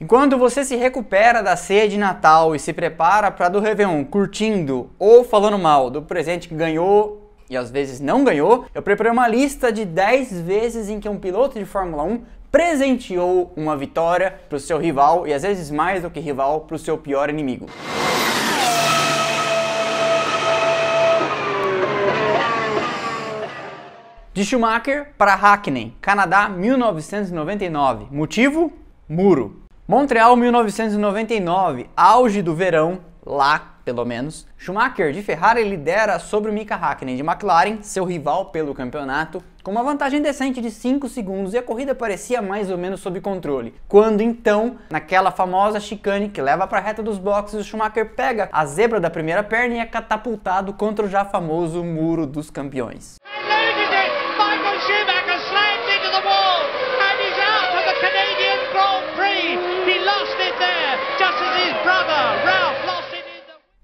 Enquanto você se recupera da ceia de Natal e se prepara para do Réveillon curtindo ou falando mal do presente que ganhou e às vezes não ganhou, eu preparei uma lista de 10 vezes em que um piloto de Fórmula 1 presenteou uma vitória para o seu rival e às vezes mais do que rival para o seu pior inimigo. De Schumacher para Hackney, Canadá 1999. Motivo? Muro. Montreal 1999, auge do verão, lá pelo menos. Schumacher de Ferrari lidera sobre Mika Hakkinen de McLaren, seu rival pelo campeonato, com uma vantagem decente de 5 segundos e a corrida parecia mais ou menos sob controle. Quando então, naquela famosa chicane que leva para a reta dos boxes, o Schumacher pega a zebra da primeira perna e é catapultado contra o já famoso muro dos campeões.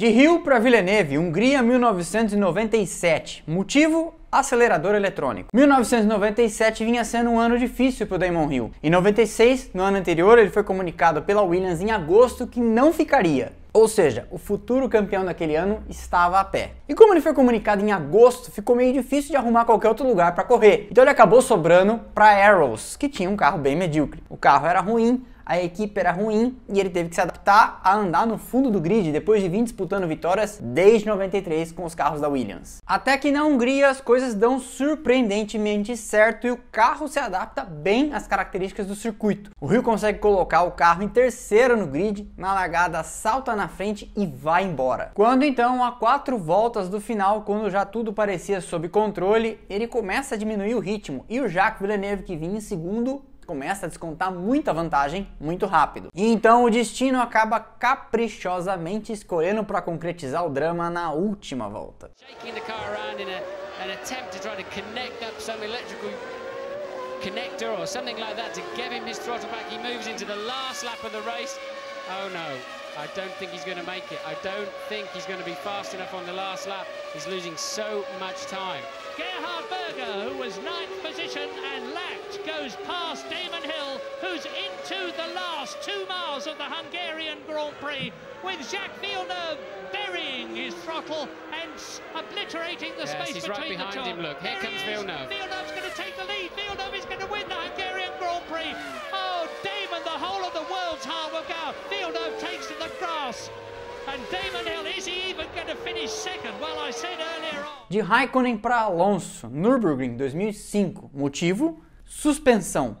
De Rio para Villeneuve, Hungria 1997. Motivo? Acelerador eletrônico. 1997 vinha sendo um ano difícil para o Damon Hill. Em 96, no ano anterior, ele foi comunicado pela Williams em agosto que não ficaria. Ou seja, o futuro campeão daquele ano estava a pé. E como ele foi comunicado em agosto, ficou meio difícil de arrumar qualquer outro lugar para correr. Então ele acabou sobrando para Arrows, que tinha um carro bem medíocre. O carro era ruim, a equipe era ruim e ele teve que se adaptar a andar no fundo do grid depois de vir disputando vitórias desde 93 com os carros da Williams. Até que na Hungria as coisas dão surpreendentemente certo e o carro se adapta bem às características do circuito. O Rio consegue colocar o carro em terceiro no grid, na largada salta na frente e vai embora. Quando então, a quatro voltas do final, quando já tudo parecia sob controle, ele começa a diminuir o ritmo e o Jacques Villeneuve, que vinha em segundo, começa a descontar muita vantagem muito rápido. E então o destino acaba caprichosamente escolhendo para concretizar o drama na última volta. connector or something like that to give him his throttle back. He moves into the last lap of the race. Oh no, I don't think he's going to make it. I don't think he's going to be fast enough on the last lap. He's losing so much time. Gerhard Berger, who was ninth position and lapped, goes past Damon Hill, who's into the last two miles of the Hungarian Grand Prix, with Jacques Villeneuve burying his throttle and obliterating the yes, space he's between right behind the two. him, look, here there comes Villeneuve. Villeneuve's going to take the lead. Villeneuve is going to win the Hungarian Grand Prix. Oh, Damon, the whole of the world's heart will go. Villeneuve takes to the grass. And Damon Hill, is he even going to finish second? Well, I said earlier on. De Raikkonen para Alonso, Nürburgring 2005. Motivo? Suspensão.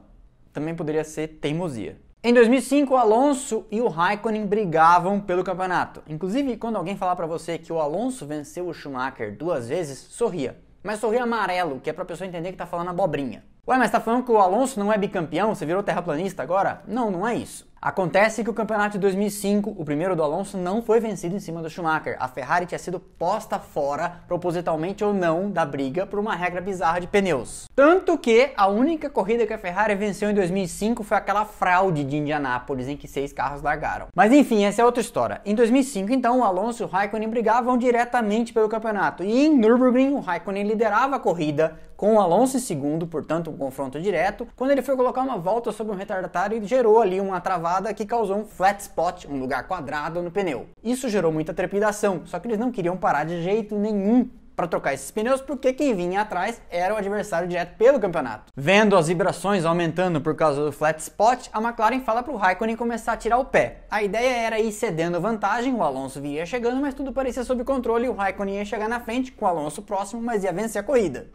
Também poderia ser teimosia. Em 2005, o Alonso e o Raikkonen brigavam pelo campeonato. Inclusive, quando alguém falar para você que o Alonso venceu o Schumacher duas vezes, sorria. Mas sorria amarelo, que é pra pessoa entender que tá falando abobrinha. Ué, mas tá falando que o Alonso não é bicampeão? Você virou terraplanista agora? Não, não é isso. Acontece que o campeonato de 2005, o primeiro do Alonso, não foi vencido em cima do Schumacher. A Ferrari tinha sido posta fora, propositalmente ou não, da briga por uma regra bizarra de pneus. Tanto que a única corrida que a Ferrari venceu em 2005 foi aquela fraude de Indianápolis em que seis carros largaram. Mas enfim, essa é outra história. Em 2005, então, o Alonso e o Raikkonen brigavam diretamente pelo campeonato. E em Nürburgring, o Raikkonen liderava a corrida com o Alonso em segundo, portanto um confronto direto, quando ele foi colocar uma volta sobre um retardatário e gerou ali uma travada que causou um flat spot, um lugar quadrado no pneu. Isso gerou muita trepidação, só que eles não queriam parar de jeito nenhum para trocar esses pneus, porque quem vinha atrás era o adversário direto pelo campeonato. Vendo as vibrações aumentando por causa do flat spot, a McLaren fala para o Raikkonen começar a tirar o pé. A ideia era ir cedendo vantagem, o Alonso vinha chegando, mas tudo parecia sob controle, o Raikkonen ia chegar na frente com o Alonso próximo, mas ia vencer a corrida.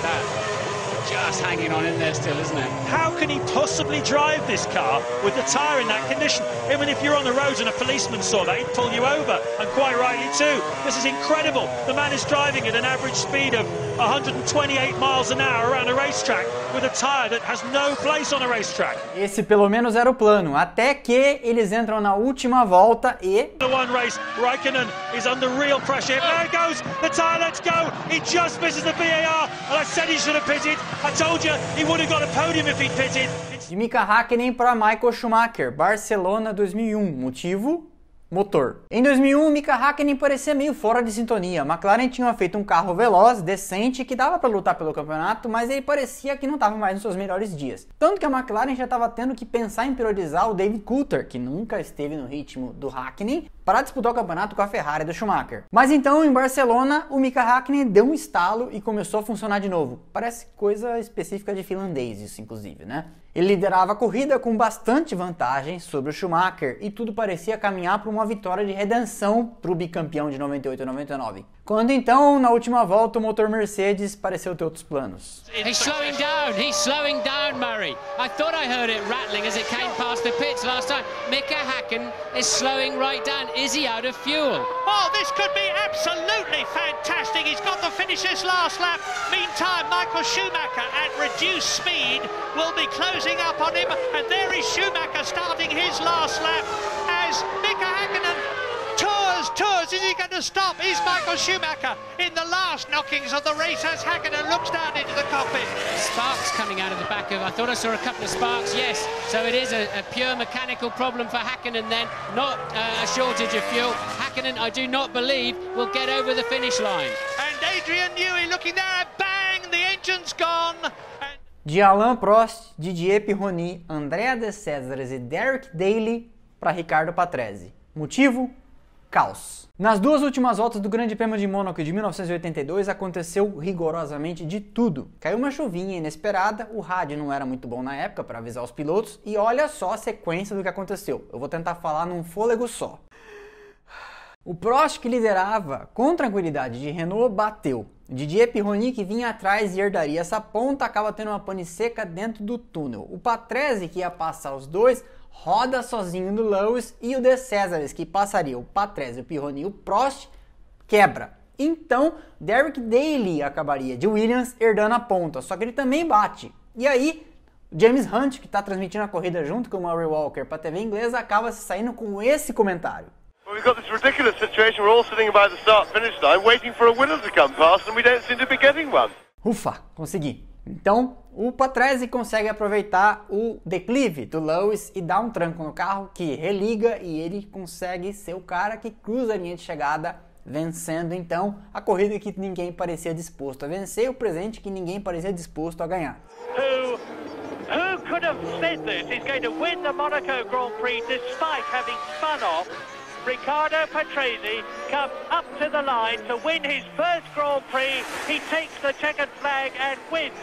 The. Just hanging on in there still, isn't it? How can he possibly drive this car with the tyre in that condition? Mean, if you're on the road and a policeman saw that, he'd pull you over, and quite rightly too. This is incredible. The man is driving at an average speed of 128 miles an hour around a racetrack with a tire that has no place on a racetrack. Esse pelo menos era o plano, até que eles entram na última volta e the one race Raikkonen is under real pressure. There goes. The tire lets go. He just misses the VAR. And I said he should have pitted. I told you he would have got a podium if he'd pitted. De Mika Hakkinen para Michael Schumacher, Barcelona 2001. Motivo? Motor. Em 2001, Mika Hakkinen parecia meio fora de sintonia. McLaren tinha feito um carro veloz, decente, que dava para lutar pelo campeonato, mas ele parecia que não estava mais nos seus melhores dias. Tanto que a McLaren já estava tendo que pensar em priorizar o David Coulter, que nunca esteve no ritmo do Hakkinen, para disputar o campeonato com a Ferrari do Schumacher. Mas então, em Barcelona, o Mika Hakkinen deu um estalo e começou a funcionar de novo. Parece coisa específica de finlandês isso, inclusive, né? Ele liderava a corrida com bastante vantagem sobre o Schumacher e tudo parecia caminhar para uma vitória de redenção para o bicampeão de 98 e 99. Quando então, na última volta, o motor Mercedes pareceu ter outros planos. He's slowing down, he's slowing down, Murray. I thought I heard it rattling as it came past the pits last time. Mika Hacken is slowing right down. Is he out of fuel? Oh, this could be absolutely fantastic. He's got the finish this last lap. Meantime, Michael Schumacher at reduced speed will be closing up on him. And there is Schumacher starting his last lap as Mika Hakkinen tours, tours. Is he going to stop? Is Michael Schumacher in the last knockings of the race as Hakkinen looks down into the cockpit? Sparks coming out of the back of. I thought I saw a couple of sparks. Yes, so it is a, a pure mechanical problem for Hakkinen then, not uh, a shortage of fuel. Hakkinen, I do not believe, will get over the finish line. And Adrian Newey looking there, bang, the engine's gone. De Alain Prost, Didier Pironi, Andrea De Césares e Derek Daly para Ricardo Patrese. Motivo? Caos. Nas duas últimas voltas do Grande Prêmio de Mônaco de 1982 aconteceu rigorosamente de tudo. Caiu uma chuvinha inesperada, o rádio não era muito bom na época para avisar os pilotos e olha só a sequência do que aconteceu. Eu vou tentar falar num fôlego só. O Prost, que liderava com tranquilidade de Renault, bateu. Didier Pironi, que vinha atrás e herdaria essa ponta, acaba tendo uma pane seca dentro do túnel. O Patrese, que ia passar os dois, roda sozinho no Lewis e o De Césares, que passaria o Patrese, o Pironi e o Prost, quebra. Então, Derek Daly acabaria de Williams herdando a ponta, só que ele também bate. E aí, James Hunt, que está transmitindo a corrida junto com o Murray Walker para a TV inglesa, acaba se saindo com esse comentário. Well, we've got this ridiculous situation. We're all sitting about the start-finish line, waiting for a winner to come past, and we don't seem to be getting one. Ufa, consegui. Então, o Patrese consegue aproveitar o declive do Lewis e dar um tranco no carro que religa e ele consegue ser o cara que cruza a linha de chegada vencendo então a corrida que ninguém parecia disposto a vencer, o presente que ninguém parecia disposto a ganhar. Who, who could have said this? He's going to win the Monaco Grand Prix despite having spun off. Ricardo Patrese comes up to the line to win his first Grand Prix. He takes the checkered flag and wins.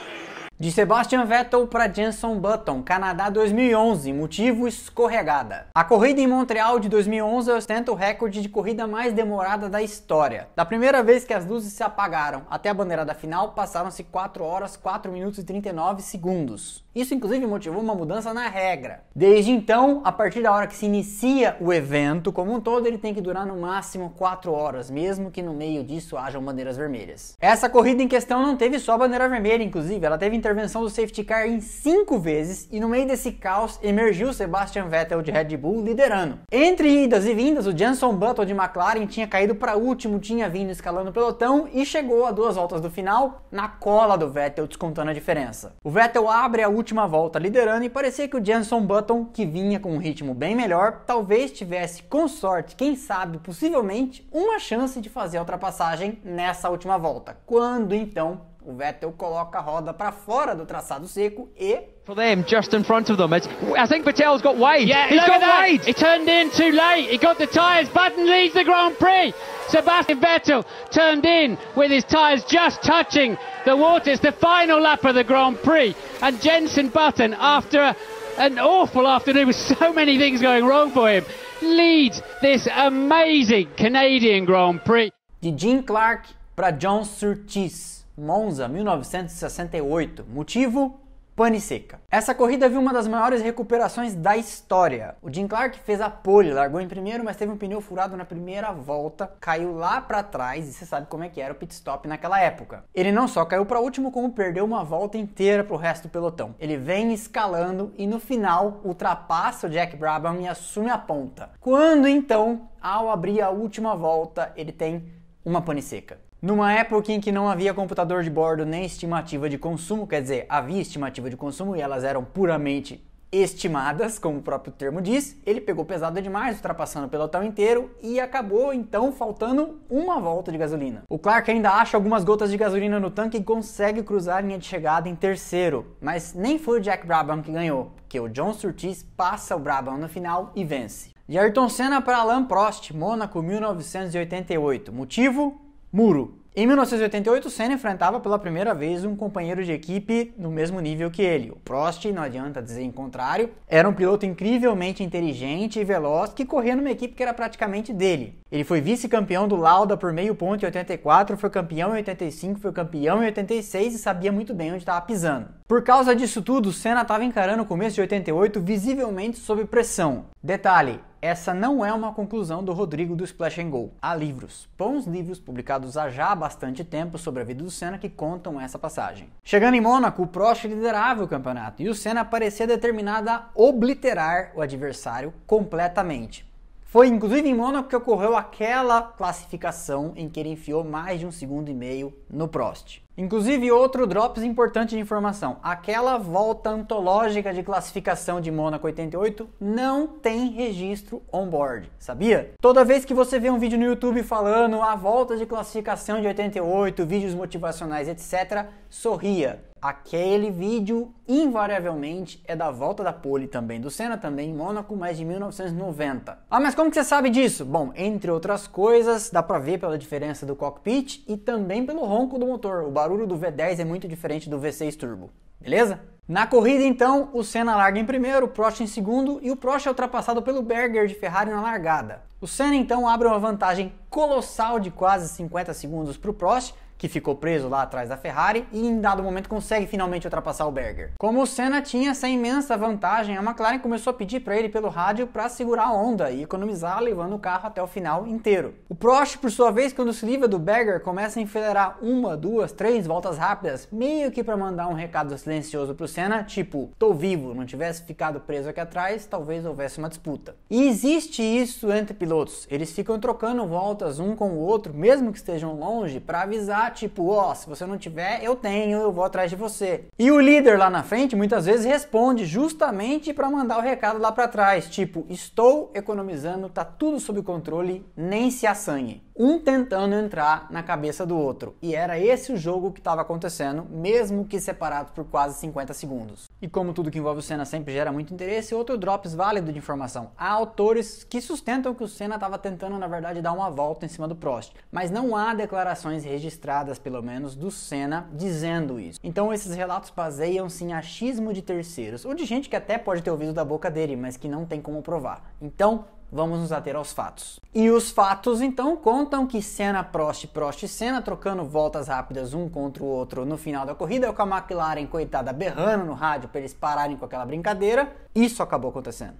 De Sebastian Vettel para Jenson Button, Canadá 2011, motivo escorregada. A corrida em Montreal de 2011 ostenta o recorde de corrida mais demorada da história. Da primeira vez que as luzes se apagaram até a bandeirada final, passaram-se 4 horas, 4 minutos e 39 segundos. Isso inclusive motivou uma mudança na regra. Desde então, a partir da hora que se inicia o evento como um todo, ele tem que durar no máximo 4 horas, mesmo que no meio disso hajam bandeiras vermelhas. Essa corrida em questão não teve só bandeira vermelha, inclusive, ela teve intervenção do safety car em 5 vezes e no meio desse caos emergiu Sebastian Vettel de Red Bull liderando. Entre idas e vindas, o Jenson Button de McLaren tinha caído para último, tinha vindo escalando o pelotão e chegou a duas voltas do final na cola do Vettel, descontando a diferença. O Vettel abre a última última volta liderando e parecia que o Jenson Button, que vinha com um ritmo bem melhor, talvez tivesse com sorte, quem sabe, possivelmente, uma chance de fazer a ultrapassagem nessa última volta. Quando então o Vettel coloca a roda para fora do traçado seco e for them just in front of them. It's, I think Vettel's got wide. Yeah, he's got wide. He turned in too late. He got the tyres. Button leads the Grand Prix. Sebastian Vettel turned in with his tyres just touching the water. It's the final lap of the Grand Prix. And Jensen Button, after a, an awful afternoon with so many things going wrong for him, leads this amazing Canadian Grand Prix. De Jim Clark para John Surtees. Monza 1968. Motivo? pane seca. Essa corrida viu uma das maiores recuperações da história. O Jim Clark fez a pole, largou em primeiro, mas teve um pneu furado na primeira volta, caiu lá para trás e você sabe como é que era o pit stop naquela época. Ele não só caiu para último, como perdeu uma volta inteira para o resto do pelotão. Ele vem escalando e no final ultrapassa o Jack Brabham e assume a ponta. Quando então, ao abrir a última volta, ele tem uma pane seca. Numa época em que não havia computador de bordo nem estimativa de consumo, quer dizer, havia estimativa de consumo e elas eram puramente estimadas, como o próprio termo diz, ele pegou pesado demais, ultrapassando o pelotão inteiro e acabou então faltando uma volta de gasolina. O Clark ainda acha algumas gotas de gasolina no tanque e consegue cruzar a linha de chegada em terceiro, mas nem foi o Jack Brabham que ganhou, porque o John Surtees passa o Brabham no final e vence. De Ayrton Senna para Alain Prost, Mônaco 1988. Motivo? Muro. Em 1988, Senna enfrentava pela primeira vez um companheiro de equipe no mesmo nível que ele. O Prost, não adianta dizer em contrário, era um piloto incrivelmente inteligente e veloz que corria numa equipe que era praticamente dele. Ele foi vice-campeão do Lauda por meio ponto em 84, foi campeão em 85, foi campeão em 86 e sabia muito bem onde estava pisando. Por causa disso tudo, Senna estava encarando o começo de 88 visivelmente sob pressão. Detalhe, essa não é uma conclusão do Rodrigo do Splash and Go. Há livros, bons livros publicados há já bastante tempo sobre a vida do Senna que contam essa passagem. Chegando em Mônaco, o Prost liderava o campeonato e o Senna parecia determinado a obliterar o adversário completamente. Foi inclusive em Mônaco que ocorreu aquela classificação em que ele enfiou mais de um segundo e meio no Prost. Inclusive, outro drops importante de informação: aquela volta antológica de classificação de Mônaco 88 não tem registro on-board, sabia? Toda vez que você vê um vídeo no YouTube falando a volta de classificação de 88, vídeos motivacionais, etc., sorria. Aquele vídeo invariavelmente é da volta da pole também do Senna, também em Mônaco, mas de 1990. Ah, mas como que você sabe disso? Bom, entre outras coisas, dá pra ver pela diferença do cockpit e também pelo ronco do motor. O barulho do V10 é muito diferente do V6 Turbo, beleza? Na corrida, então, o Senna larga em primeiro, o Prost em segundo e o Prost é ultrapassado pelo Berger de Ferrari na largada. O Senna então abre uma vantagem colossal de quase 50 segundos para o Prost, que ficou preso lá atrás da Ferrari e em dado momento consegue finalmente ultrapassar o Berger. Como o Senna tinha essa imensa vantagem, a McLaren começou a pedir para ele pelo rádio para segurar a onda e economizar levando o carro até o final inteiro. O Prost, por sua vez, quando se livra do Berger, começa a enfileirar uma, duas, três voltas rápidas, meio que para mandar um recado silencioso pro Senna, tipo, tô vivo, não tivesse ficado preso aqui atrás, talvez houvesse uma disputa. E existe isso entre pilotos, eles ficam trocando voltas um com o outro, mesmo que estejam longe, para avisar tipo, ó, oh, se você não tiver, eu tenho, eu vou atrás de você. E o líder lá na frente muitas vezes responde justamente para mandar o recado lá para trás, tipo, estou economizando, tá tudo sob controle, nem se assanhe um tentando entrar na cabeça do outro. E era esse o jogo que estava acontecendo, mesmo que separados por quase 50 segundos. E como tudo que envolve o Senna sempre gera muito interesse, outro drops válido de informação. Há autores que sustentam que o Senna estava tentando, na verdade, dar uma volta em cima do Prost, mas não há declarações registradas, pelo menos, do Senna dizendo isso. Então esses relatos baseiam-se em achismo de terceiros, ou de gente que até pode ter ouvido da boca dele, mas que não tem como provar. Então, vamos nos ater aos fatos. E os fatos então contam que Senna, Prost, Prost e Senna trocando voltas rápidas um contra o outro no final da corrida, com a McLaren coitada berrando no rádio para eles pararem com aquela brincadeira. Isso acabou acontecendo.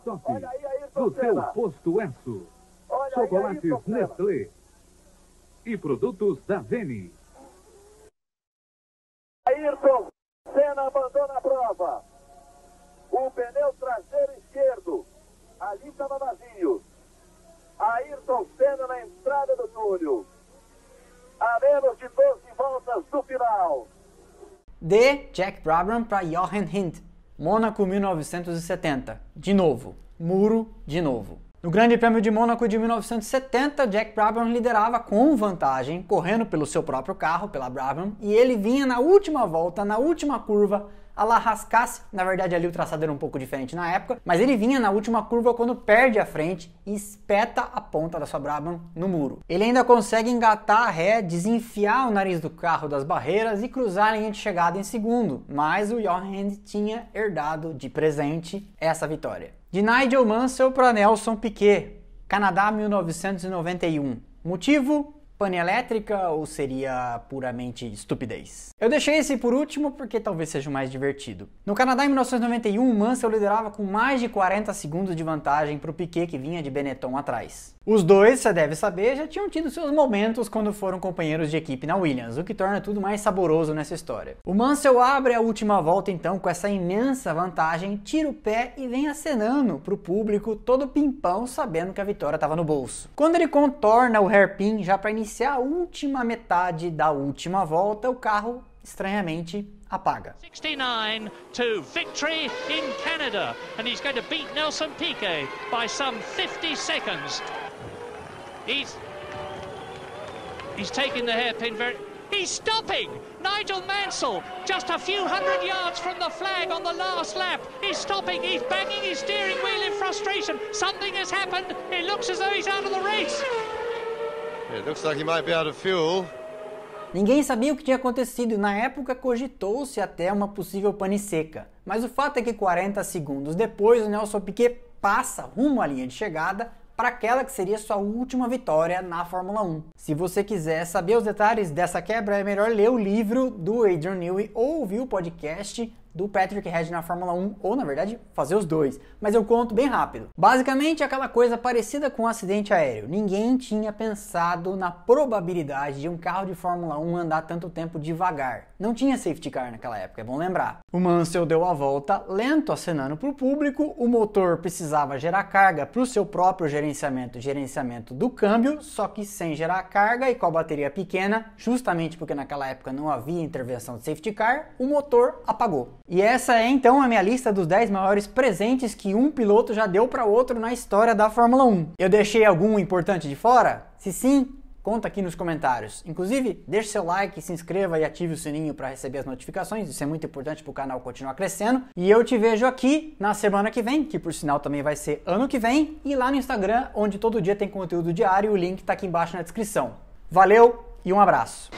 Stop. No seu posto Enso. Chocolates Nestlé e produtos da Veni. Ayrton Senna abandona a prova. O pneu traseiro esquerdo Ali estava vazio. Ayrton Senna na entrada do túnel. A menos de 12 voltas do final. De Jack Brabham para Jochen Hint. Mônaco 1970. De novo. Muro de novo. No Grande Prêmio de Mônaco de 1970, Jack Brabham liderava com vantagem, correndo pelo seu próprio carro, pela Brabham, e ele vinha na última volta, na última curva, a la Rascasse, na verdade ali o traçado era um pouco diferente na época, mas ele vinha na última curva quando perde a frente e espeta a ponta da sua Brabham no muro. Ele ainda consegue engatar a ré, desenfiar o nariz do carro das barreiras e cruzar a linha de chegada em segundo, mas o Johan tinha herdado de presente essa vitória. De Nigel Mansell para Nelson Piquet, Canadá 1991. Motivo? Pane elétrica ou seria puramente estupidez? Eu deixei esse por último porque talvez seja o mais divertido. No Canadá em 1991, Mansell liderava com mais de 40 segundos de vantagem para o Piquet que vinha de Benetton atrás. Os dois, você deve saber, já tinham tido seus momentos quando foram companheiros de equipe na Williams, o que torna tudo mais saboroso nessa história. O Mansell abre a última volta então com essa imensa vantagem, tira o pé e vem acenando para o público todo pimpão, sabendo que a vitória estava no bolso. Quando ele contorna o hairpin já para iniciar a última metade da última volta, o carro estranhamente apaga. 69 to victory in Canada, and he's going to beat Nelson Piquet by some 50 seconds. He's he's taking the hairpin very. He's stopping! Nigel Mansell, just a few hundred yards from the flag on the last lap, is stopping. He's banging his steering wheel in frustration. Something has happened. It looks as though he's out of the race. Ninguém sabia o que tinha acontecido e na época cogitou-se até uma possível pane seca. Mas o fato é que 40 segundos depois o Nelson Piquet passa rumo à linha de chegada para aquela que seria sua última vitória na Fórmula 1. Se você quiser saber os detalhes dessa quebra, é melhor ler o livro do Adrian Newey ou ouvir o podcast do Patrick Head na Fórmula 1, ou na verdade, fazer os dois. Mas eu conto bem rápido. Basicamente, aquela coisa parecida com um acidente aéreo. Ninguém tinha pensado na probabilidade de um carro de Fórmula 1 andar tanto tempo devagar. Não tinha safety car naquela época, é bom lembrar. O Mansell deu a volta lento, acenando para o público. O motor precisava gerar carga para o seu próprio gerenciamento, gerenciamento do câmbio, só que sem gerar carga e com a bateria pequena, justamente porque naquela época não havia intervenção de safety car, o motor apagou. E essa é então a minha lista dos 10 maiores presentes que um piloto já deu para outro na história da Fórmula 1. Eu deixei algum importante de fora? Se sim, conta aqui nos comentários. Inclusive, deixe seu like, se inscreva e ative o sininho para receber as notificações. Isso é muito importante para o canal continuar crescendo. E eu te vejo aqui na semana que vem, que por sinal também vai ser ano que vem, e lá no Instagram, onde todo dia tem conteúdo diário. O link está aqui embaixo na descrição. Valeu e um abraço.